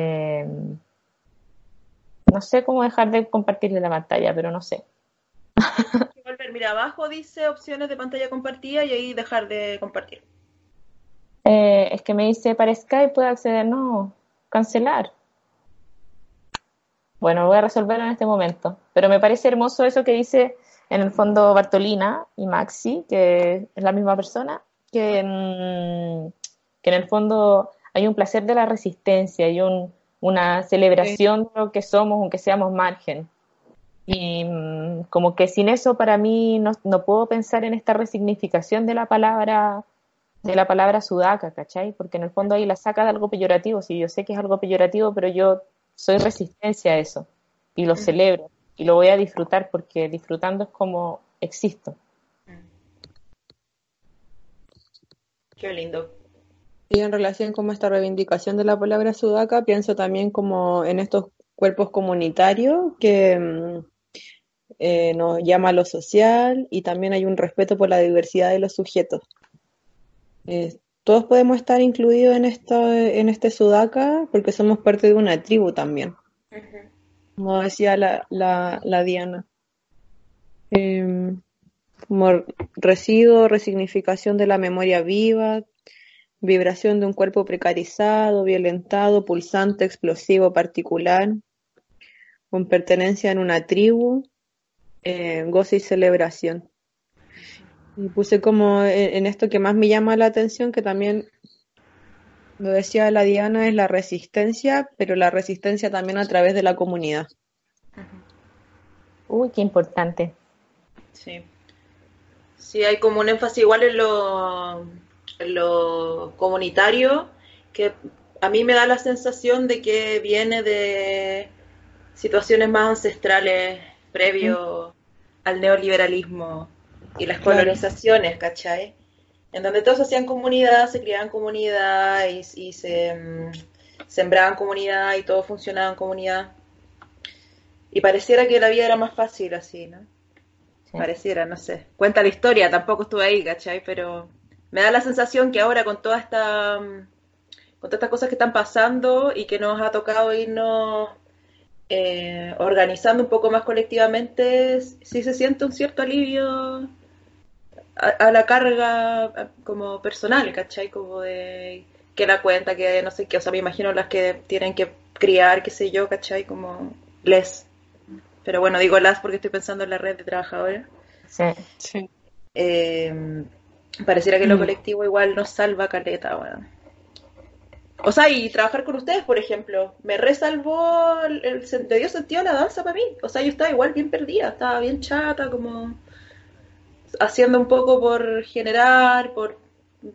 no sé cómo dejar de compartirle la pantalla, pero no sé. Volver, mira, abajo dice opciones de pantalla compartida y ahí dejar de compartir. Eh, es que me dice para Skype puede acceder, no, cancelar. Bueno, voy a resolverlo en este momento. Pero me parece hermoso eso que dice en el fondo Bartolina y Maxi, que es la misma persona, que, mm, que en el fondo hay un placer de la resistencia y un, una celebración de lo que somos, aunque seamos margen. Y mm, como que sin eso para mí no, no puedo pensar en esta resignificación de la palabra de la palabra sudaca, ¿cachai? Porque en el fondo ahí la saca de algo peyorativo, sí, yo sé que es algo peyorativo, pero yo soy resistencia a eso y lo celebro y lo voy a disfrutar porque disfrutando es como existo. Qué lindo. Y en relación con esta reivindicación de la palabra sudaca, pienso también como en estos cuerpos comunitarios que mm, eh, nos llama a lo social y también hay un respeto por la diversidad de los sujetos. Eh, todos podemos estar incluidos en esta, en este sudaca porque somos parte de una tribu también, como decía la, la, la Diana. Eh, como residuo, resignificación de la memoria viva, vibración de un cuerpo precarizado, violentado, pulsante, explosivo, particular, con pertenencia en una tribu, eh, goce y celebración. Y puse como en, esto que más me llama la atención, que también lo decía la Diana, es la resistencia, pero la resistencia también a través de la comunidad. Uy, qué importante. Sí. Sí, hay como un énfasis igual en lo, lo comunitario, que a mí me da la sensación de que viene de situaciones más ancestrales previo al neoliberalismo y las colonizaciones, ¿cachai? En donde todos hacían comunidad, se criaban comunidad y, y se, mm, sembraban comunidad y todo funcionaba en comunidad. Y pareciera que la vida era más fácil así, ¿no? Sí. Pareciera, no sé. Cuenta la historia, tampoco estuve ahí, ¿cachai? Pero me da la sensación que ahora con toda esta mm, con todas estas cosas que están pasando y que nos ha tocado irnos eh, organizando un poco más colectivamente, sí se siente un cierto alivio a, a la carga como personal, ¿cachai? Como de que la cuenta, que no sé qué, o sea, me imagino las que tienen que criar, qué sé yo, ¿cachai? Como les. Pero bueno, digo las porque estoy pensando en la red de trabajadores. Sí. Sí. Eh, pareciera que lo Mm. colectivo igual nos salva caleta, weón. O sea, y trabajar con ustedes, por ejemplo, me resalvó, el, el le dio sentido a la danza para mí. O sea, yo estaba igual bien perdida, estaba bien chata, como haciendo un poco por generar, por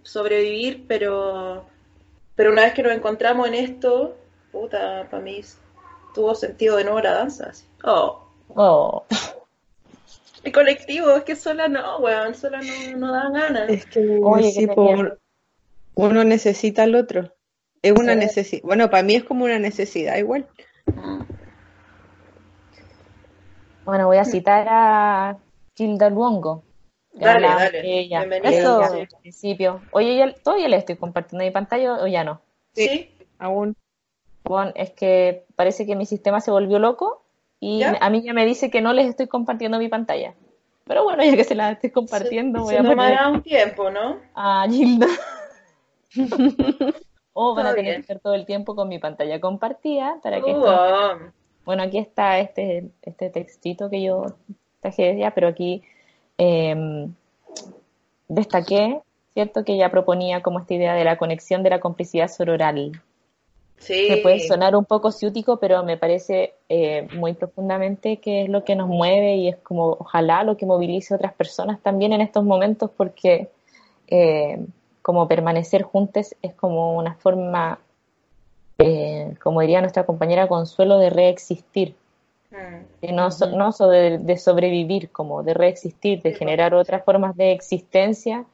sobrevivir, pero, pero una vez que nos encontramos en esto, puta, para mí tuvo sentido de nuevo la danza. así. Oh. Oh, El colectivo, es que sola no, weón, sola no, no dan ganas. Es que Oye, sí, que po, tenía- uno necesita al otro. Es una Sí. necesidad. Bueno, para mí es como una necesidad igual. Bueno, voy a citar a Gilda Luongo. Dale, dale. de ella Eso. al principio. Oye, ya, ¿todavía le estoy compartiendo mi pantalla o ya no? Sí. ¿Sí? Aún. Bueno, es que parece que mi sistema se volvió loco y ¿Ya? a mí ya me dice que no les estoy compartiendo mi pantalla. Pero bueno, ya que se la estoy compartiendo, Se- voy se a poner tomará un tiempo, ¿no? a Gilda. o van a tener bien. que estar todo el tiempo con mi pantalla compartida para que Uh, estén ah. Bueno, aquí está este, este textito que yo traje ella, pero aquí eh, destaqué, ¿cierto? Que ella proponía como esta idea de la conexión de la complicidad sororal. Sí. Que puede sonar un poco ciútico, pero me parece eh, muy profundamente que es lo que nos mueve y es como ojalá lo que movilice a otras personas también en estos momentos, porque eh, como permanecer juntos es como una forma, eh, como diría nuestra compañera Consuelo, de reexistir. Mm. Y no, so- no so de, de sobrevivir, como de reexistir, de Sí, generar otras formas de existencia.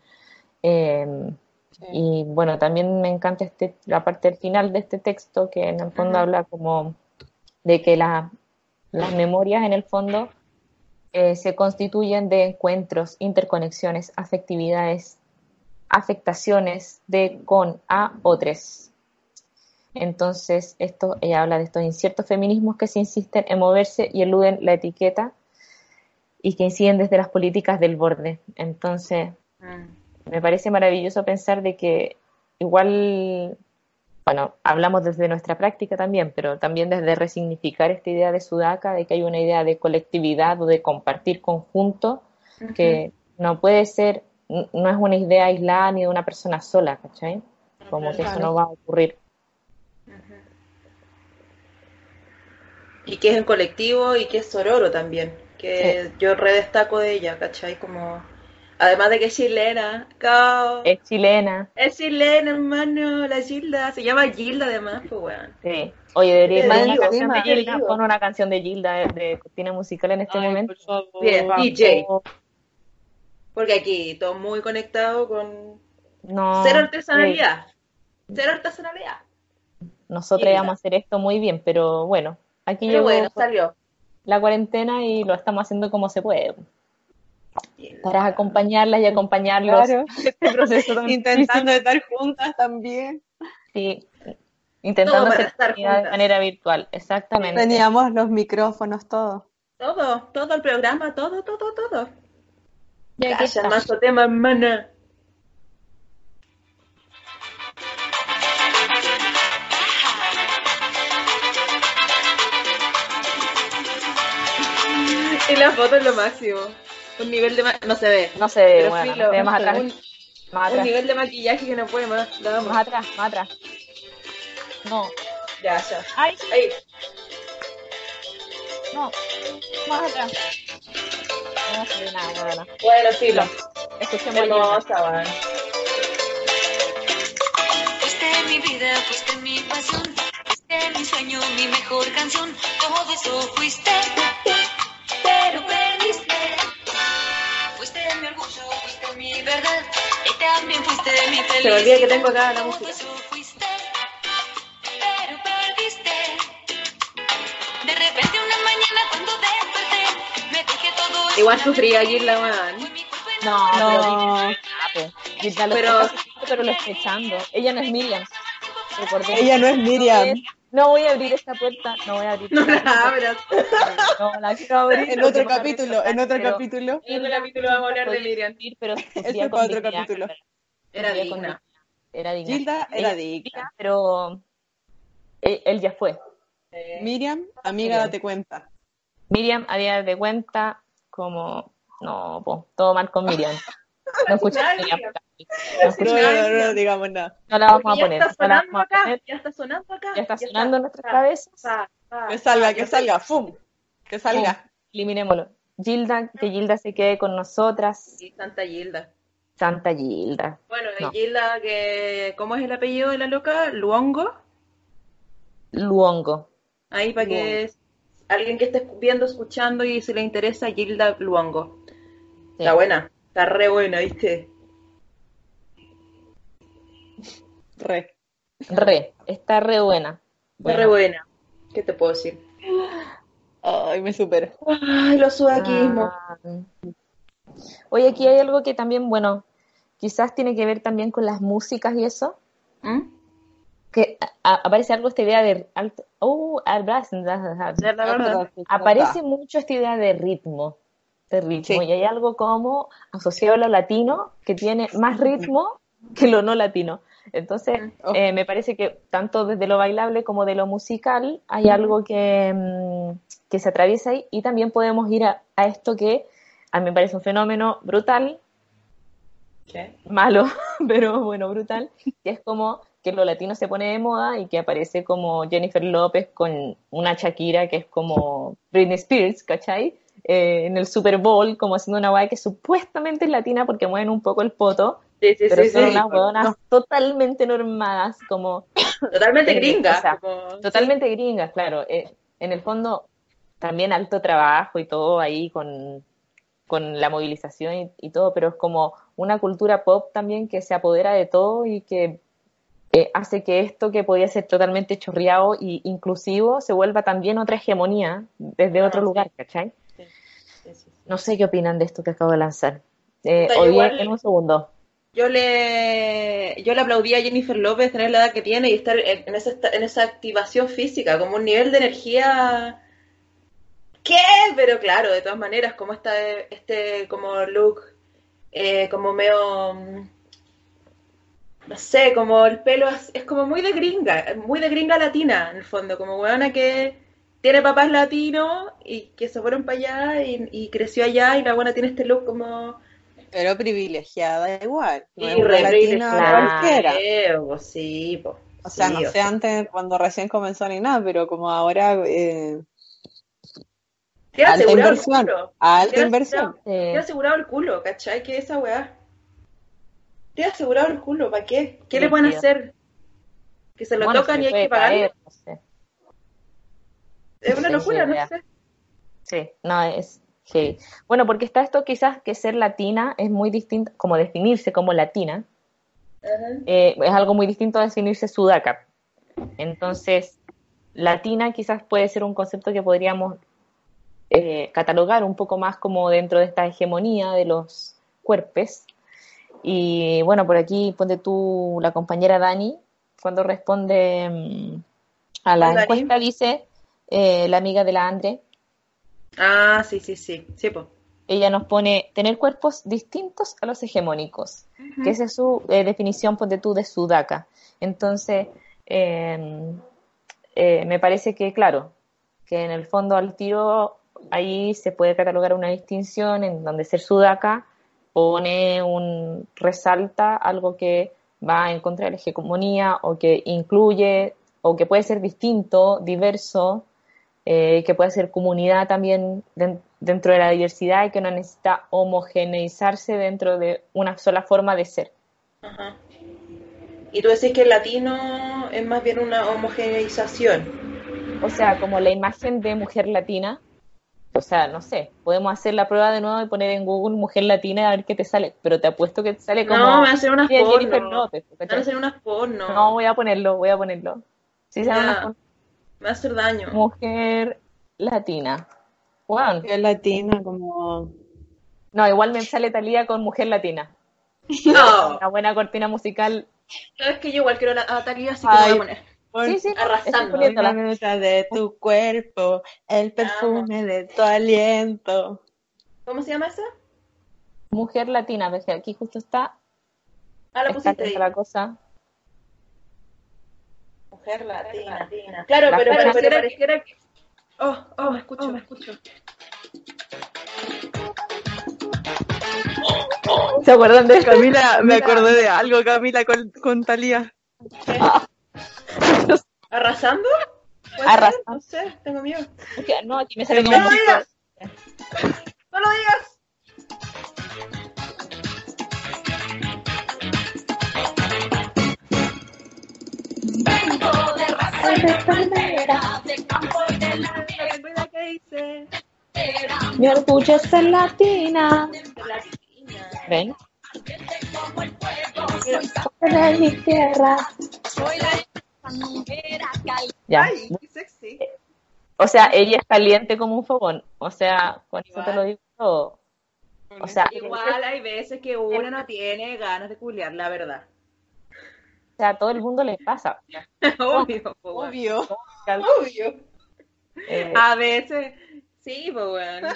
Eh, y bueno, también me encanta este, la parte del final de este texto, que en el fondo habla como de que la- las memorias en el fondo eh, se constituyen de encuentros, interconexiones, afectividades, afectaciones de con a otros. Entonces, esto, ella habla de estos inciertos feminismos que se insisten en moverse y eluden la etiqueta y que inciden desde las políticas del borde. Entonces, Mm. Me parece maravilloso pensar de que igual, bueno, hablamos desde nuestra práctica también, pero también desde resignificar esta idea de Sudaca, de que hay una idea de colectividad o de compartir conjunto, que no puede ser, no es una idea aislada ni de una persona sola, ¿cachai? Como que eso no va a ocurrir. Y que es en colectivo y que es sororo también. Que yo redestaco de ella, ¿cachai? Como. Además de que es chilena. cao. Es chilena, Es chilena, hermano. La Gilda. Se llama Gilda, además, pues, weón. sí. Oye, debería poner una canción de Gilda, pon una canción de Gilda de, de cortina musical en este Ay, momento. por favor. Bien, DJ. Porque aquí todo muy conectado con. No, Cero artesanalidad. Cero artesanalidad. Nosotros íbamos a hacer esto muy bien, pero bueno, aquí Pero llegó bueno, salió. la cuarentena y lo estamos haciendo como se puede. Para acompañarlas y acompañarlos Claro. este proceso tan Intentando estar juntas también. Sí, intentando hacer estar comunidad de juntas. manera virtual, exactamente. Teníamos los micrófonos, todo. Todo, todo el programa, todo, todo, todo. Y aquí está. tema, hermana. Y la foto es lo máximo. Un nivel de no se ve. No se ve, bueno, filo, no se ve más un- atrás, un, más un atrás, nivel de maquillaje que no puede más. La amo. más atrás, más atrás. No, Ya, ya. ay, Ahí. no, más atrás. No se ve nada, bueno. Bueno, filo. Escuchemos. Hermosa, weón. Fuiste mi vida, fuiste mi pasión, fuiste mi sueño, mi mejor canción, todo eso fuiste, pero perdiste mi verdad que tengo acá la música. Igual sufrí allí la weón. No, no, pero, pero, pero lo escuchando. Ella no es Miriam. Ella no es Miriam. No voy a abrir esta puerta, no voy a abrir No la puerta. abras. No, la quiero abrir. En otro capítulo, en otro capítulo. En otro capítulo vamos a hablar de Miriam. pero fue con otro capítulo. Era digna. Era digna. Gilda era digna. Pero él, él ya fue. Miriam, amiga, date cuenta. Miriam había de cuenta como no, po, todo mal con Miriam. No escuché. No, No, escuché- no, no, no digamos nada. no la vamos a ya poner. está no la sonando vamos a acá. poner. Ya está sonando acá. Ya está ya sonando en nuestras cabezas. Que salga, que salga, ¡fum! Que salga. Eliminémoslo. Gilda, que Gilda se quede con nosotras. Sí, Santa Gilda. Santa Gilda. Bueno, No. Gilda, que, ¿cómo es el apellido de la loca? Luongo. Luongo. Ahí para que alguien que esté viendo, escuchando y si le interesa, Gilda Luongo. Sí. Está buena, está re buena, ¿viste? Re. Re, está re buena. Está re buena. ¿Qué te puedo decir? Ay, me supero. Ay, los sudaquismos. Ah. Oye, aquí hay algo que también, bueno, quizás tiene que ver también con las músicas y eso. ¿Mm? Que a- a- aparece algo esta idea de alto. Oh, Ya, la verdad. aparece mucho esta idea de ritmo. De ritmo. Sí. Y hay algo como asociado a lo latino que tiene más ritmo que lo no latino. Entonces, Oh. eh, me parece que tanto desde lo bailable como de lo musical hay algo que, mm, que se atraviesa ahí y también podemos ir a, a esto que a mí me parece un fenómeno brutal, ¿Qué? malo, pero bueno, brutal, que es como que lo latino se pone de moda y que aparece como Jennifer López con una Shakira que es como Britney Spears, ¿cachai? Eh, en el Super Bowl, como haciendo una guay que supuestamente es latina porque mueven un poco el poto, Sí, sí, pero sí, son sí. unas hueonas totalmente normadas, como Totalmente Eh, gringa. o sea, como- totalmente gringas, claro. Eh, en el fondo, también alto trabajo y todo ahí con, con la movilización y, y todo, pero es como una cultura pop también que se apodera de todo y que eh, hace que esto que podía ser totalmente chorreado e inclusivo se vuelva también otra hegemonía desde Ah, otro sí. lugar, ¿cachai? No sé qué opinan de esto que acabo de lanzar. Eh, igual- en un segundo. Yo le, yo le aplaudí a Jennifer López tener la edad que tiene y estar en, esa, en esa activación física, como un nivel de energía. ¿Qué? Pero claro, de todas maneras, como esta, este como look, eh, como medio. No sé, como el pelo es, es como muy de gringa, muy de gringa latina, en el fondo, como weona que tiene papás latinos y que se fueron para allá y, y creció allá y la buena tiene este look como Pero privilegiada igual. No Y re latina privilegiada. cualquiera. Eh, pues sí, pues. O sea, sí, no o sé sea, antes cuando recién comenzó ni nada, pero como ahora eh, alta asegurado el inversión. culo. alta inversión. asegurado- Tiene Eh, asegurado el culo, ¿cachai? ¿Qué es esa weá? Tiene asegurado el culo, ¿para qué? ¿Qué le pueden Brígido. hacer? Que se lo bueno, tocan se y hay que caer, no sé. Es una Sí, locura, sí, no ya. sé. Sí, no, es heavy. Bueno, porque está esto quizás que ser latina es muy distinto, como definirse como latina, eh, es algo muy distinto a definirse sudaca. Entonces, latina quizás puede ser un concepto que podríamos eh, catalogar un poco más como dentro de esta hegemonía de los cuerpos. Y bueno, por aquí ponte tú la compañera Dani, cuando responde mm, a la Hola, Dani. encuesta, dice eh, la amiga de la Andre, Ah, sí, sí, sí. Sí, pues. ella nos pone tener cuerpos distintos a los hegemónicos, que esa es su eh, definición, ponte tú, de sudaca. Entonces, eh, eh, me parece que, claro, que en el fondo al tiro ahí se puede catalogar una distinción en donde ser sudaca pone un, resalta algo que va en contra de la hegemonía o que incluye o que puede ser distinto, diverso, eh, que puede ser comunidad también den- dentro de la diversidad y que no necesita homogeneizarse dentro de una sola forma de ser. Ajá. Y tú decís que el latino es más bien una homogeneización. O sea, como la imagen de mujer latina, o sea, no sé, podemos hacer la prueba de nuevo y poner en Google mujer latina y a ver qué te sale, pero te apuesto que te sale como No, me van a hacer unas porno. López, Me van a hacer unas porno. No, voy a ponerlo, voy a ponerlo. Sí, se Ya. llama Me va a hacer daño. mujer latina. Wow. Es latina, como No, igual me sale Talía con Mujer Latina. No. Una buena cortina musical. Sabes que yo igual quiero la, a Talía, así que la voy a poner. Sí, sí. Me gusta de tu cuerpo, el perfume de tu aliento. ¿Cómo se llama esa? Mujer Latina, porque aquí justo está. Ah, la está pusiste ahí. la cosa. Mujer latina. Claro, La pero, pero, pero pareciera que... Oh, oh, me escucho, me escucho. ¿Se acuerdan de Camila, me acordé de algo, Camila, con, con Talía. ¿Arrasando? Arrasando. No sé, tengo miedo. No, aquí me sale ¡No como lo digas! ¡No lo digas! Mi orgullo es ser latina. ¿Ven? De mi tierra. Ya. Ay, qué sexy. O sea, ella es caliente como un fogón. O sea, con eso te lo digo todo. O sea, Igual hay veces que uno no tiene ganas de culiar, la verdad. O sea, a todo el mundo le pasa. Obvio. Obvio. Obvio. Eh, A veces, sí, pues bueno.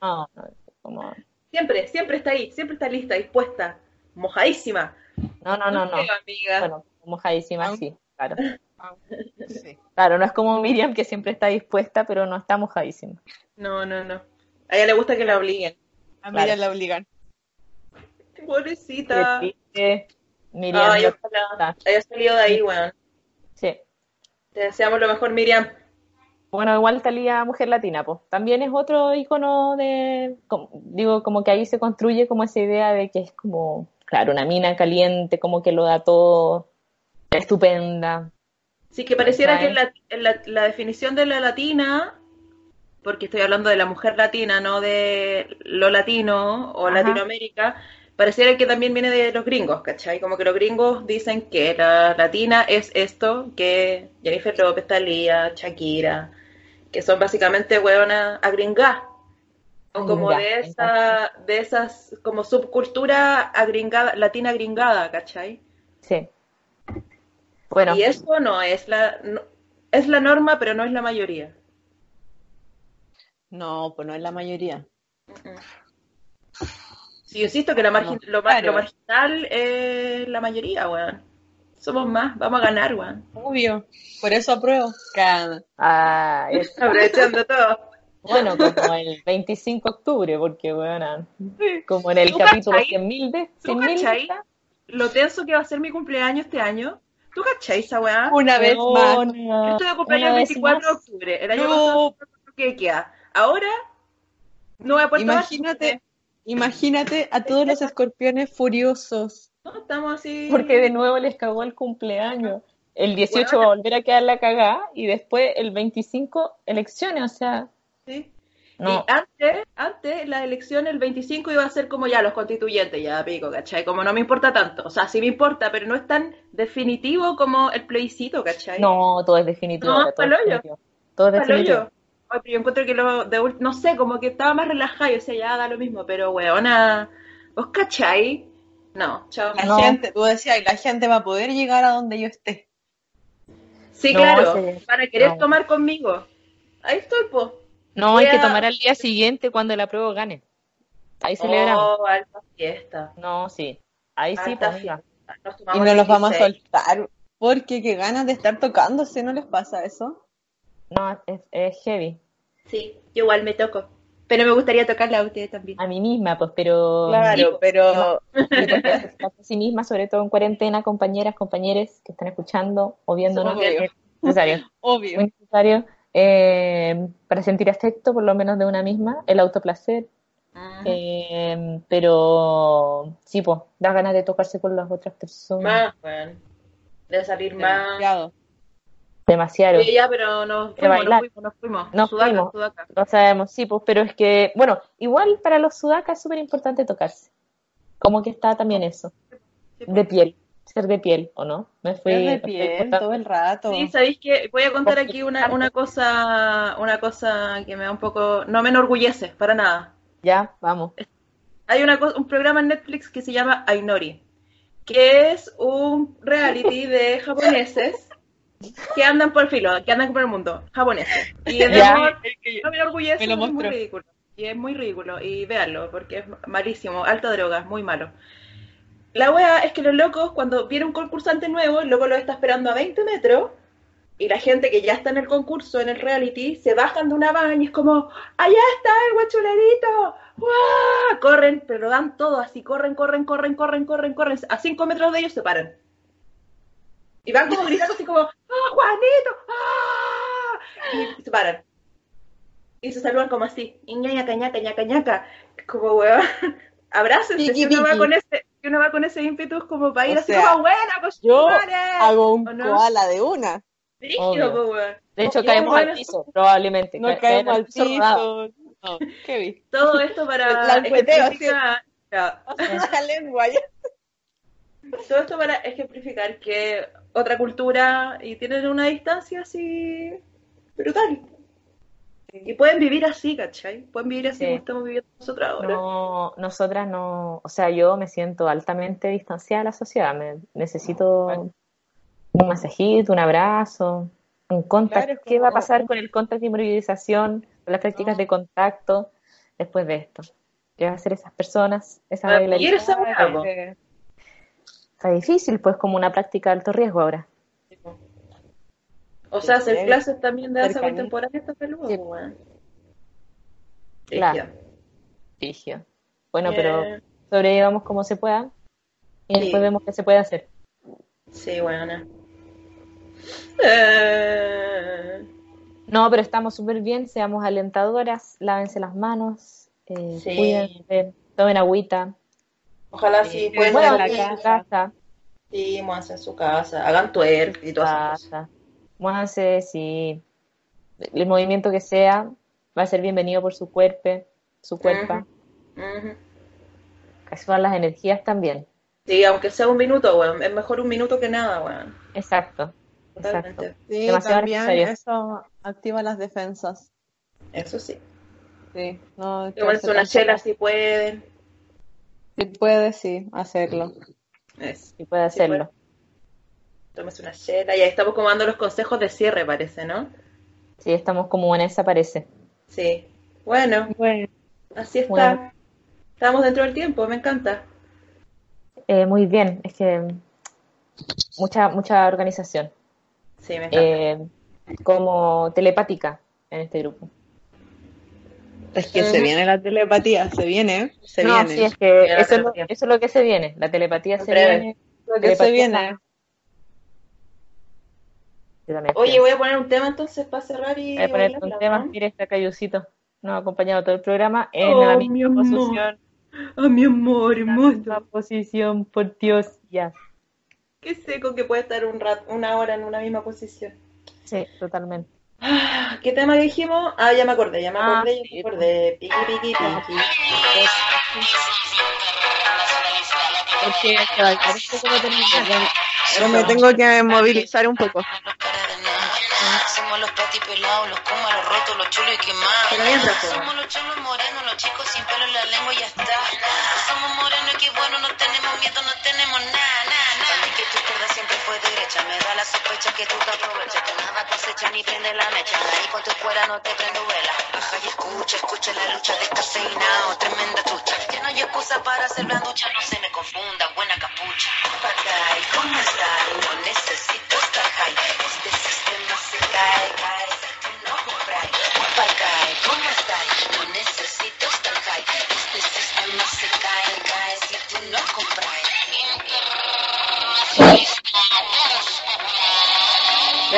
no, no, como- Siempre, siempre está ahí, siempre está lista, dispuesta, mojadísima. no, no, no, no. Creo, amiga. Bueno, mojadísima, sí, claro. Sí. Claro, no es como Miriam que siempre está dispuesta, pero no está mojadísima. No, no, no. A ella le gusta que la obliguen. A Claro. Miriam la obligan. Pobrecita. Miriam, Ay, ojalá está. haya salido de ahí, weón. Sí. Te deseamos lo mejor, Miriam. Bueno, igual Talía Mujer Latina, pues. También es otro icono de, como- digo, como que ahí se construye como esa idea de que es como, claro, una mina caliente, como que lo da todo, estupenda. Sí, que pareciera ¿Cachai? que la, en la, la definición de la latina, porque estoy hablando de la mujer latina, no de lo latino o Ajá. Latinoamérica, pareciera que también viene de los gringos, ¿cachai? Como que los gringos dicen que la latina es esto, que Jennifer López, Thalía, Shakira, que son básicamente hueonas agringadas. O como de esa, de esas, como subcultura agringada, latina gringada, ¿cachai? Sí. Bueno, Y eso no es la, no- es la norma, pero no es la mayoría. No, pues no es la mayoría. Sí, yo insisto que la margin- lo, claro. lo marginal es la mayoría, weón. Somos más, vamos a ganar, weón. Obvio. Por eso apruebo. Cada- ah, es- Aprovechando todo. bueno, como el 25 de octubre, porque, bueno, como en el ¿Tú capítulo cachai? 100.000 de ¿Tú 100.000 cachai? Lo tenso que va a ser mi cumpleaños este año. ¿Tú cachai esa weá? Una vez más. Bueno, Yo estoy de cumpleaños el una vez 24 de octubre. El año No. pasado que queda. Ahora no voy a poder tomar. Imagínate, imagínate a todos los escorpiones furiosos. No, estamos así. Porque de nuevo les cagó el cumpleaños. El 18 va a volver a quedar la cagada y después el 25 elecciones, o sea, Sí. no. Y antes, antes, la elección el 25 iba a ser como ya los constituyentes, ya pico, ¿cachai? Como no me importa tanto. O sea, sí me importa, pero no es tan definitivo como el plebiscito, ¿cachai? No, todo es definitivo. No, todo es definitivo. Todo es definitivo. Yo. Ay, pero yo encuentro que lo de no sé, como que estaba más relajado, yo decía, ya da lo mismo, pero weona, ¿vos cachai? No, chao. La No. gente, tú decías, la gente va a poder llegar a donde yo esté. Sí, No, claro, sí. para querer No. tomar conmigo. Ahí estoy, po. No, Voy hay que tomar al día siguiente cuando la prueba gane. Ahí celebramos. Oh, alta fiesta. No, sí. Ahí sí, Alta pues, fiesta. Nos Y no los vamos a 16. soltar. Porque qué ganas de estar tocándose, ¿no les pasa eso? No, es, es heavy. Sí, yo igual me toco. Pero me gustaría tocarla a ustedes también. A mí misma, pues, pero... Claro, pero Sí, se trata a sí misma, sobre todo en cuarentena, compañeras, compañeros que están escuchando o viéndonos. Obvio. Es necesario. obvio. Muy necesario. eh, para sentir afecto, por lo menos de una misma, el autoplacer. Mm. eh, pero sí, pues, da ganas de tocarse con las otras personas. Más, bueno. Debe salir más. Demasiado. Sí, ya, pero nos fuimos, nos bailar. fuimos, nos fuimos. Nos Sudaca, fuimos. sudaca. Lo sabemos, sí, pues, pero es que, bueno, igual para los sudacas es súper importante tocarse. Como que está también eso, Sí, de piel, ser de piel, ¿o no? Me fui, me de piel todo el rato. Sí, sabéis que voy a contar aquí una, una cosa, una cosa que me da un poco, no me enorgullece para nada. Ya, vamos. Hay una co- un programa en Netflix que se llama Ainori, que es un reality de japoneses que andan por el filo, que andan por el mundo, japoneses. Y es no me lo es muy ridículo. Y es muy ridículo. Y véanlo, porque es malísimo. Alta droga, muy malo. La wea es que los locos, cuando viene un concursante nuevo, el loco lo está esperando a 20 metros. Y la gente que ya está en el concurso, en el reality, se bajan de una van y es como, allá está el guachulerito, ¡Guau! Corren, pero dan todo así, corren, corren, corren, corren, corren, corren. A 5 metros de ellos se paran. Y van como gritando así como, ¡Ah, Juanito! ¡Ah! Y se paran. Y se saludan como así, y ñañaca, ñaca, ñaca, ñaca. Como, weón, abrácense. Si uno, va con ese, si uno va con ese ímpetu como para ir O así sea, como, buena, pues yo madre". Hago un ¿O no? koala de una. Obvio. po, weón. De hecho, caemos al piso, probablemente. No Ca- caemos al piso. rodado. No, ¿qué vi? Todo esto para La ya, La lengua ya. Todo esto para ejemplificar que otra cultura y tienen una distancia así brutal. Y pueden vivir así, ¿cachai? Pueden vivir así Sí. como estamos viviendo nosotros ahora. No, nosotras no, o sea, yo me siento altamente distanciada de la sociedad. Me, necesito un masajito, un abrazo, un contact. Claro, ¿Qué va a pasar con el contact de inmovilización, con las prácticas de contacto después de esto? ¿Qué van a hacer esas personas regularidad? y esa weá, po. Eh, Está difícil, pues, como una práctica de alto riesgo ahora. O sea, hacer clases también de danza contemporánea está peludo, Sí. Claro. Frigio. Bueno, Eh, pero sobrellevamos como se pueda y Sí. después vemos qué se puede hacer. Sí, bueno. Eh, No, pero estamos súper bien, seamos alentadoras, lávense las manos, eh, Sí. cuídense, tomen agüita, ojalá sí Sí, puedan bueno, salir. la en su casa, Sí, muévanse en su casa, hagan twerk y todas esas cosas. casa, muévanse, si el movimiento que sea va a ser bienvenido por su cuerpo, su cuerpo, Ujú. que suban las energías también. Sí, aunque sea un minuto, weón. Es mejor un minuto que nada, weón. Exacto, exacto. Totalmente. Sí, Demasiado también necesario. eso activa las defensas. Eso sí. Sí, no, hacer una chela si pueden. Si puede, sí, hacerlo. Es. Si puede Sí, hacerlo. Tómese una chela. Y ahí estamos como dando los consejos de cierre, parece, ¿no? Sí, estamos como en esa parece. Sí. Bueno, Bueno, así está. Bueno. Estamos dentro del tiempo, me encanta. Eh, muy bien, es que mucha, mucha organización. Sí, me encanta. eh, como telepática en este grupo. Es que se viene la telepatía, se viene, se no, viene. sí, es que Viene la eso es, lo, telepatía. eso es lo que se viene. La telepatía se viene. Lo que se viene. Oye, voy a poner un tema entonces para cerrar y. Voy a poner un tema. ¿no? Mira, está Cayucito. Nos ha acompañado todo el programa en Oh, la mi misma amor. posición. Ah, mi amor, En la misma hermoso. posición, por Dios. Ya. Qué seco que puede estar un rat, una hora en una misma posición. Sí, totalmente. Ah, ¿Qué tema dijimos? Ah, ya me acordé, ya me Ah, acordé, ya sí, me acordé. Piqui, piqui, piqui. Porque es que bailar es poco de terminar. Yo me tengo que movilizar un poco. Somos los patis pelados, los comas, los rotos, los chulos y quemados. Pues. Somos los chulos morenos, los chicos sin pelo en la lengua y ya está. Somos morenos y qué bueno, no tenemos miedo, no tenemos nada, nada, me da la sospecha que tú te aprovechas, que nada cosecha ni prende la mecha. Ahí con tu escuela no te prendo vela. Baja y escucha, escucha la lucha descafeinado, tremenda trucha. Ya no hay excusa para hacer blanducha, no se me confunda, buena capucha. ¿cómo estás? No necesito